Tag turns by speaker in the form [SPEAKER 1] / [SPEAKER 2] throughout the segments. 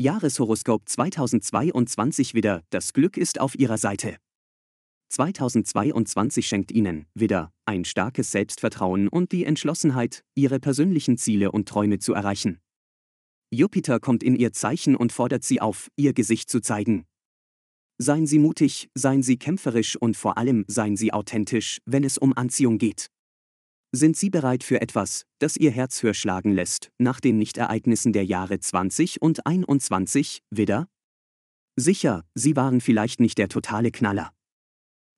[SPEAKER 1] Jahreshoroskop 2022 wieder, das Glück ist auf Ihrer Seite. 2022 schenkt Ihnen, wieder, ein starkes Selbstvertrauen und die Entschlossenheit, Ihre persönlichen Ziele und Träume zu erreichen. Jupiter kommt in Ihr Zeichen und fordert Sie auf, Ihr Gesicht zu zeigen. Seien Sie mutig, seien Sie kämpferisch und vor allem seien Sie authentisch, wenn es um Anziehung geht. Sind Sie bereit für etwas, das Ihr Herz höher schlagen lässt, nach den Nichtereignissen der Jahre 20 und 21, Widder? Sicher, Sie waren vielleicht nicht der totale Knaller.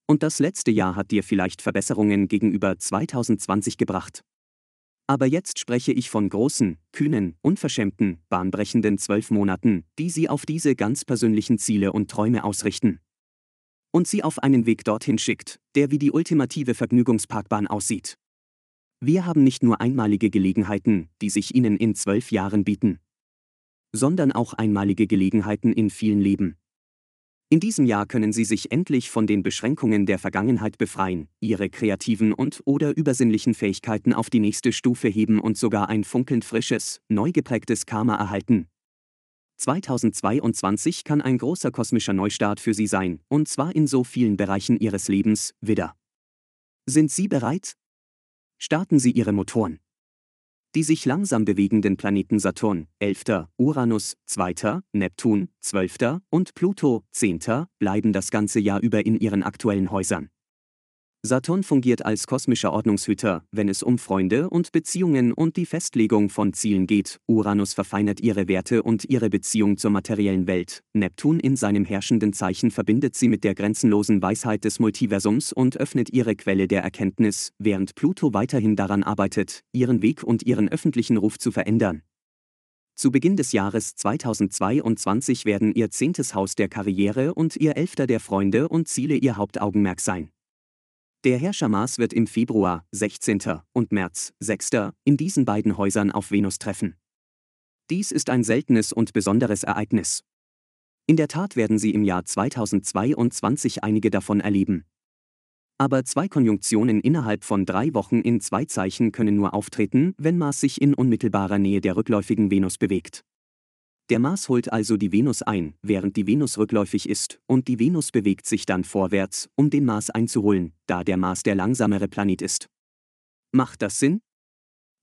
[SPEAKER 1] Und das letzte Jahr hat dir vielleicht Verbesserungen gegenüber 2020 gebracht. Aber jetzt spreche ich von großen, kühnen, unverschämten, bahnbrechenden zwölf Monaten, die Sie auf diese ganz persönlichen Ziele und Träume ausrichten. Und Sie auf einen Weg dorthin schickt, der wie die ultimative Vergnügungsparkbahn aussieht. Wir haben nicht nur einmalige Gelegenheiten, die sich Ihnen in zwölf Jahren bieten, sondern auch einmalige Gelegenheiten in vielen Leben. In diesem Jahr können Sie sich endlich von den Beschränkungen der Vergangenheit befreien, Ihre kreativen und oder übersinnlichen Fähigkeiten auf die nächste Stufe heben und sogar ein funkelnd frisches, neu geprägtes Karma erhalten. 2022 kann ein großer kosmischer Neustart für Sie sein, und zwar in so vielen Bereichen Ihres Lebens, Widder. Sind Sie bereit? Starten Sie Ihre Motoren. Die sich langsam bewegenden Planeten Saturn, 11., Uranus, 2., Neptun, 12. und Pluto, 10. bleiben das ganze Jahr über in ihren aktuellen Häusern. Saturn fungiert als kosmischer Ordnungshüter, wenn es um Freunde und Beziehungen und die Festlegung von Zielen geht. Uranus verfeinert ihre Werte und ihre Beziehung zur materiellen Welt. Neptun in seinem herrschenden Zeichen verbindet sie mit der grenzenlosen Weisheit des Multiversums und öffnet ihre Quelle der Erkenntnis, während Pluto weiterhin daran arbeitet, ihren Weg und ihren öffentlichen Ruf zu verändern. Zu Beginn des Jahres 2022 werden ihr zehntes Haus der Karriere und ihr elfter der Freunde und Ziele ihr Hauptaugenmerk sein. Der Herrscher Mars wird im Februar 16. und März 6. in diesen beiden Häusern auf Venus treffen. Dies ist ein seltenes und besonderes Ereignis. In der Tat werden Sie im Jahr 2022 einige davon erleben. Aber zwei Konjunktionen innerhalb von drei Wochen in zwei Zeichen können nur auftreten, wenn Mars sich in unmittelbarer Nähe der rückläufigen Venus bewegt. Der Mars holt also die Venus ein, während die Venus rückläufig ist, und die Venus bewegt sich dann vorwärts, um den Mars einzuholen, da der Mars der langsamere Planet ist. Macht das Sinn?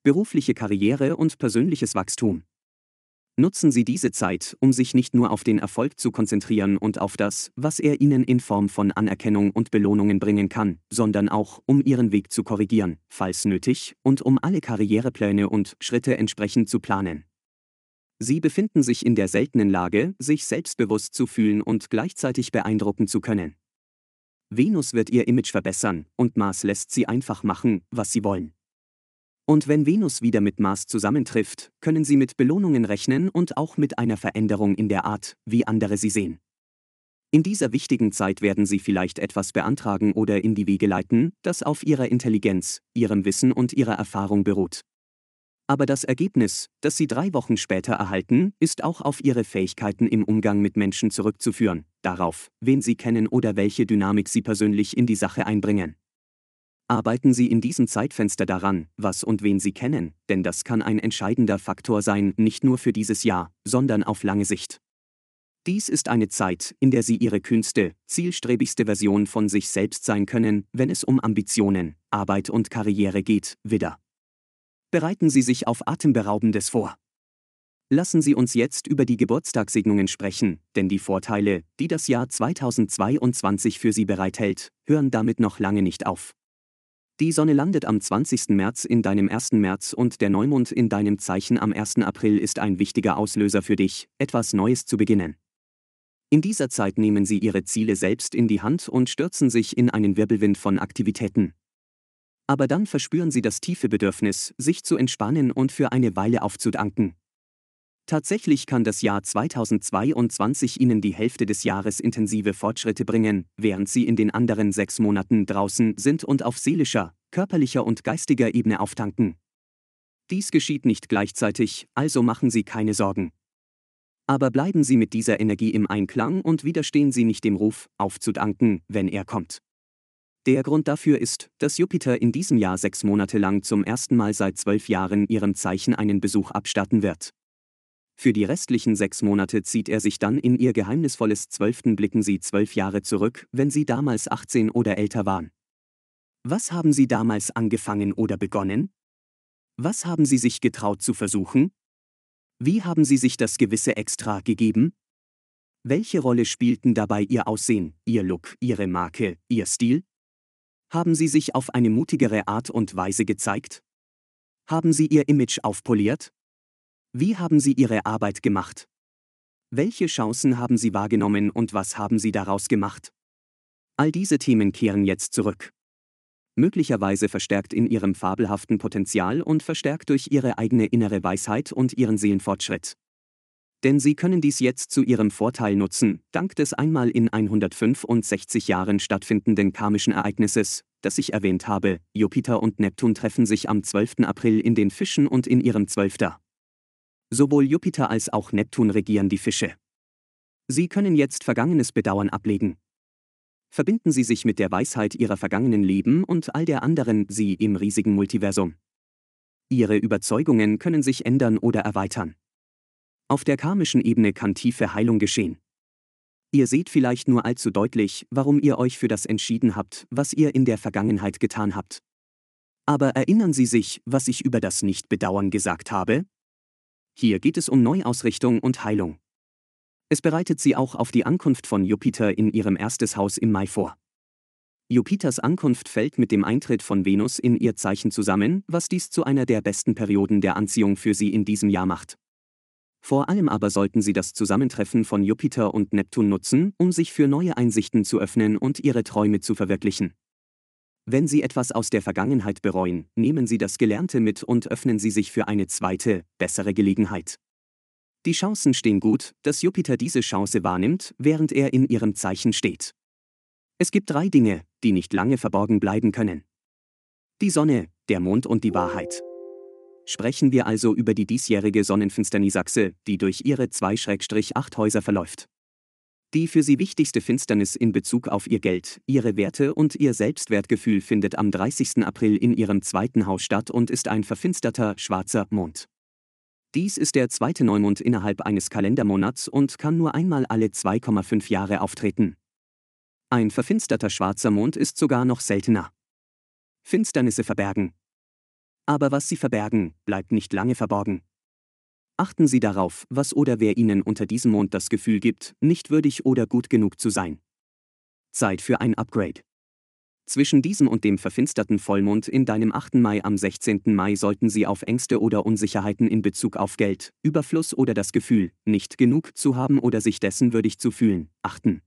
[SPEAKER 1] Berufliche Karriere und persönliches Wachstum. Nutzen Sie diese Zeit, um sich nicht nur auf den Erfolg zu konzentrieren und auf das, was er Ihnen in Form von Anerkennung und Belohnungen bringen kann, sondern auch, um Ihren Weg zu korrigieren, falls nötig, und um alle Karrierepläne und Schritte entsprechend zu planen. Sie befinden sich in der seltenen Lage, sich selbstbewusst zu fühlen und gleichzeitig beeindrucken zu können. Venus wird ihr Image verbessern, und Mars lässt sie einfach machen, was sie wollen. Und wenn Venus wieder mit Mars zusammentrifft, können sie mit Belohnungen rechnen und auch mit einer Veränderung in der Art, wie andere sie sehen. In dieser wichtigen Zeit werden sie vielleicht etwas beantragen oder in die Wege leiten, das auf ihrer Intelligenz, ihrem Wissen und ihrer Erfahrung beruht. Aber das Ergebnis, das Sie drei Wochen später erhalten, ist auch auf Ihre Fähigkeiten im Umgang mit Menschen zurückzuführen, darauf, wen Sie kennen oder welche Dynamik Sie persönlich in die Sache einbringen. Arbeiten Sie in diesem Zeitfenster daran, was und wen Sie kennen, denn das kann ein entscheidender Faktor sein, nicht nur für dieses Jahr, sondern auf lange Sicht. Dies ist eine Zeit, in der Sie Ihre kühnste, zielstrebigste Version von sich selbst sein können, wenn es um Ambitionen, Arbeit und Karriere geht, wieder. Bereiten Sie sich auf Atemberaubendes vor. Lassen Sie uns jetzt über die Geburtstagssegnungen sprechen, denn die Vorteile, die das Jahr 2022 für Sie bereithält, hören damit noch lange nicht auf. Die Sonne landet am 20. März in deinem 1. März und der Neumond in deinem Zeichen am 1. April ist ein wichtiger Auslöser für dich, etwas Neues zu beginnen. In dieser Zeit nehmen Sie Ihre Ziele selbst in die Hand und stürzen sich in einen Wirbelwind von Aktivitäten. Aber dann verspüren sie das tiefe Bedürfnis, sich zu entspannen und für eine Weile aufzudanken. Tatsächlich kann das Jahr 2022 Ihnen die Hälfte des Jahres intensive Fortschritte bringen, während Sie in den anderen sechs Monaten draußen sind und auf seelischer, körperlicher und geistiger Ebene auftanken. Dies geschieht nicht gleichzeitig, also machen Sie keine Sorgen. Aber bleiben Sie mit dieser Energie im Einklang und widerstehen Sie nicht dem Ruf, aufzudanken, wenn er kommt. Der Grund dafür ist, dass Jupiter in diesem Jahr sechs Monate lang zum ersten Mal seit zwölf Jahren ihrem Zeichen einen Besuch abstatten wird. Für die restlichen sechs Monate zieht er sich dann in ihr geheimnisvolles Zwölften blicken Sie zwölf Jahre zurück, wenn Sie damals 18 oder älter waren. Was haben Sie damals angefangen oder begonnen? Was haben Sie sich getraut zu versuchen? Wie haben Sie sich das gewisse Extra gegeben? Welche Rolle spielten dabei Ihr Aussehen, Ihr Look, Ihre Marke, Ihr Stil? Haben Sie sich auf eine mutigere Art und Weise gezeigt? Haben Sie Ihr Image aufpoliert? Wie haben Sie Ihre Arbeit gemacht? Welche Chancen haben Sie wahrgenommen und was haben Sie daraus gemacht? All diese Themen kehren jetzt zurück möglicherweise verstärkt in ihrem fabelhaften Potenzial und verstärkt durch ihre eigene innere Weisheit und ihren Seelenfortschritt. Denn sie können dies jetzt zu ihrem Vorteil nutzen, dank des einmal in 165 Jahren stattfindenden karmischen Ereignisses, das ich erwähnt habe, Jupiter und Neptun treffen sich am 12. April in den Fischen und in ihrem Zwölfter. Sowohl Jupiter als auch Neptun regieren die Fische. Sie können jetzt vergangenes Bedauern ablegen, verbinden sie sich mit der Weisheit ihrer vergangenen Leben und all der anderen sie im riesigen Multiversum. Ihre Überzeugungen können sich ändern oder erweitern. Auf der karmischen Ebene kann tiefe Heilung geschehen. Ihr seht vielleicht nur allzu deutlich, warum ihr euch für das entschieden habt, was ihr in der Vergangenheit getan habt. Aber erinnern Sie sich, was ich über das Nicht-Bedauern gesagt habe? Hier geht es um Neuausrichtung und Heilung. Es bereitet sie auch auf die Ankunft von Jupiter in ihrem erstes Haus im Mai vor. Jupiters Ankunft fällt mit dem Eintritt von Venus in ihr Zeichen zusammen, was dies zu einer der besten Perioden der Anziehung für sie in diesem Jahr macht. Vor allem aber sollten Sie das Zusammentreffen von Jupiter und Neptun nutzen, um sich für neue Einsichten zu öffnen und Ihre Träume zu verwirklichen. Wenn Sie etwas aus der Vergangenheit bereuen, nehmen Sie das Gelernte mit und öffnen Sie sich für eine zweite, bessere Gelegenheit. Die Chancen stehen gut, dass Jupiter diese Chance wahrnimmt, während er in ihrem Zeichen steht. Es gibt drei Dinge, die nicht lange verborgen bleiben können. Die Sonne, der Mond und die Wahrheit. Sprechen wir also über die diesjährige Sonnenfinsternisachse, die durch ihre 2-8 Häuser verläuft. Die für sie wichtigste Finsternis in Bezug auf ihr Geld, ihre Werte und ihr Selbstwertgefühl findet am 30. April in ihrem zweiten Haus statt und ist ein verfinsterter, schwarzer Mond. Dies ist der zweite Neumond innerhalb eines Kalendermonats und kann nur einmal alle 2,5 Jahre auftreten. Ein verfinsterter schwarzer Mond ist sogar noch seltener. Finsternisse verbergen. Aber was sie verbergen, bleibt nicht lange verborgen. Achten Sie darauf, was oder wer Ihnen unter diesem Mond das Gefühl gibt, nicht würdig oder gut genug zu sein. Zeit für ein Upgrade. Zwischen diesem und dem verfinsterten Vollmond in deinem 8. Mai am 16. Mai sollten Sie auf Ängste oder Unsicherheiten in Bezug auf Geld, Überfluss oder das Gefühl, nicht genug zu haben oder sich dessen würdig zu fühlen, achten.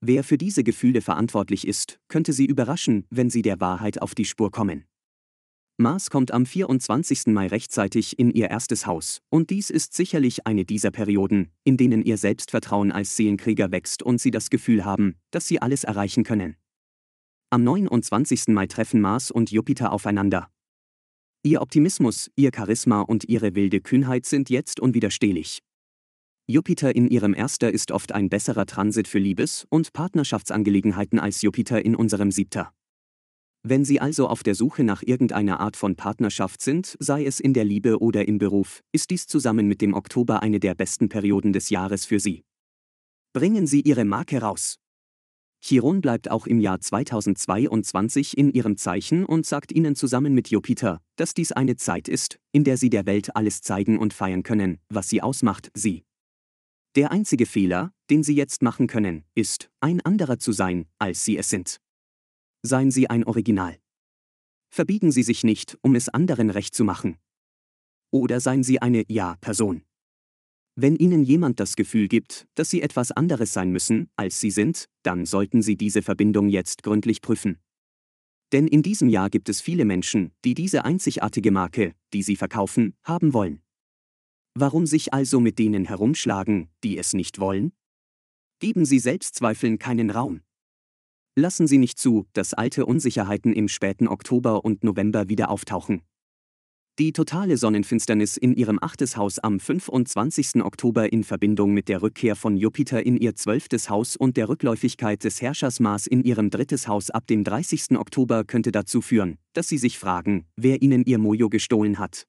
[SPEAKER 1] Wer für diese Gefühle verantwortlich ist, könnte Sie überraschen, wenn Sie der Wahrheit auf die Spur kommen. Mars kommt am 24. Mai rechtzeitig in Ihr erstes Haus, und dies ist sicherlich eine dieser Perioden, in denen Ihr Selbstvertrauen als Seelenkrieger wächst und Sie das Gefühl haben, dass Sie alles erreichen können. Am 29. Mai treffen Mars und Jupiter aufeinander. Ihr Optimismus, ihr Charisma und ihre wilde Kühnheit sind jetzt unwiderstehlich. Jupiter in ihrem Erster ist oft ein besserer Transit für Liebes- und Partnerschaftsangelegenheiten als Jupiter in unserem Siebter. Wenn Sie also auf der Suche nach irgendeiner Art von Partnerschaft sind, sei es in der Liebe oder im Beruf, ist dies zusammen mit dem Oktober eine der besten Perioden des Jahres für Sie. Bringen Sie Ihre Marke raus. Chiron bleibt auch im Jahr 2022 in ihrem Zeichen und sagt ihnen zusammen mit Jupiter, dass dies eine Zeit ist, in der sie der Welt alles zeigen und feiern können, was sie ausmacht, sie. Der einzige Fehler, den sie jetzt machen können, ist, ein anderer zu sein, als sie es sind. Seien Sie ein Original. Verbiegen Sie sich nicht, um es anderen recht zu machen. Oder seien Sie eine Ja-Person. Wenn Ihnen jemand das Gefühl gibt, dass Sie etwas anderes sein müssen, als Sie sind, dann sollten Sie diese Verbindung jetzt gründlich prüfen. Denn in diesem Jahr gibt es viele Menschen, die diese einzigartige Marke, die sie verkaufen, haben wollen. Warum sich also mit denen herumschlagen, die es nicht wollen? Geben Sie Selbstzweifeln keinen Raum. Lassen Sie nicht zu, dass alte Unsicherheiten im späten Oktober und November wieder auftauchen. Die totale Sonnenfinsternis in ihrem achtes Haus am 25. Oktober in Verbindung mit der Rückkehr von Jupiter in ihr zwölftes Haus und der Rückläufigkeit des Herrschers Mars in ihrem drittes Haus ab dem 30. Oktober könnte dazu führen, dass sie sich fragen, wer ihnen ihr Mojo gestohlen hat.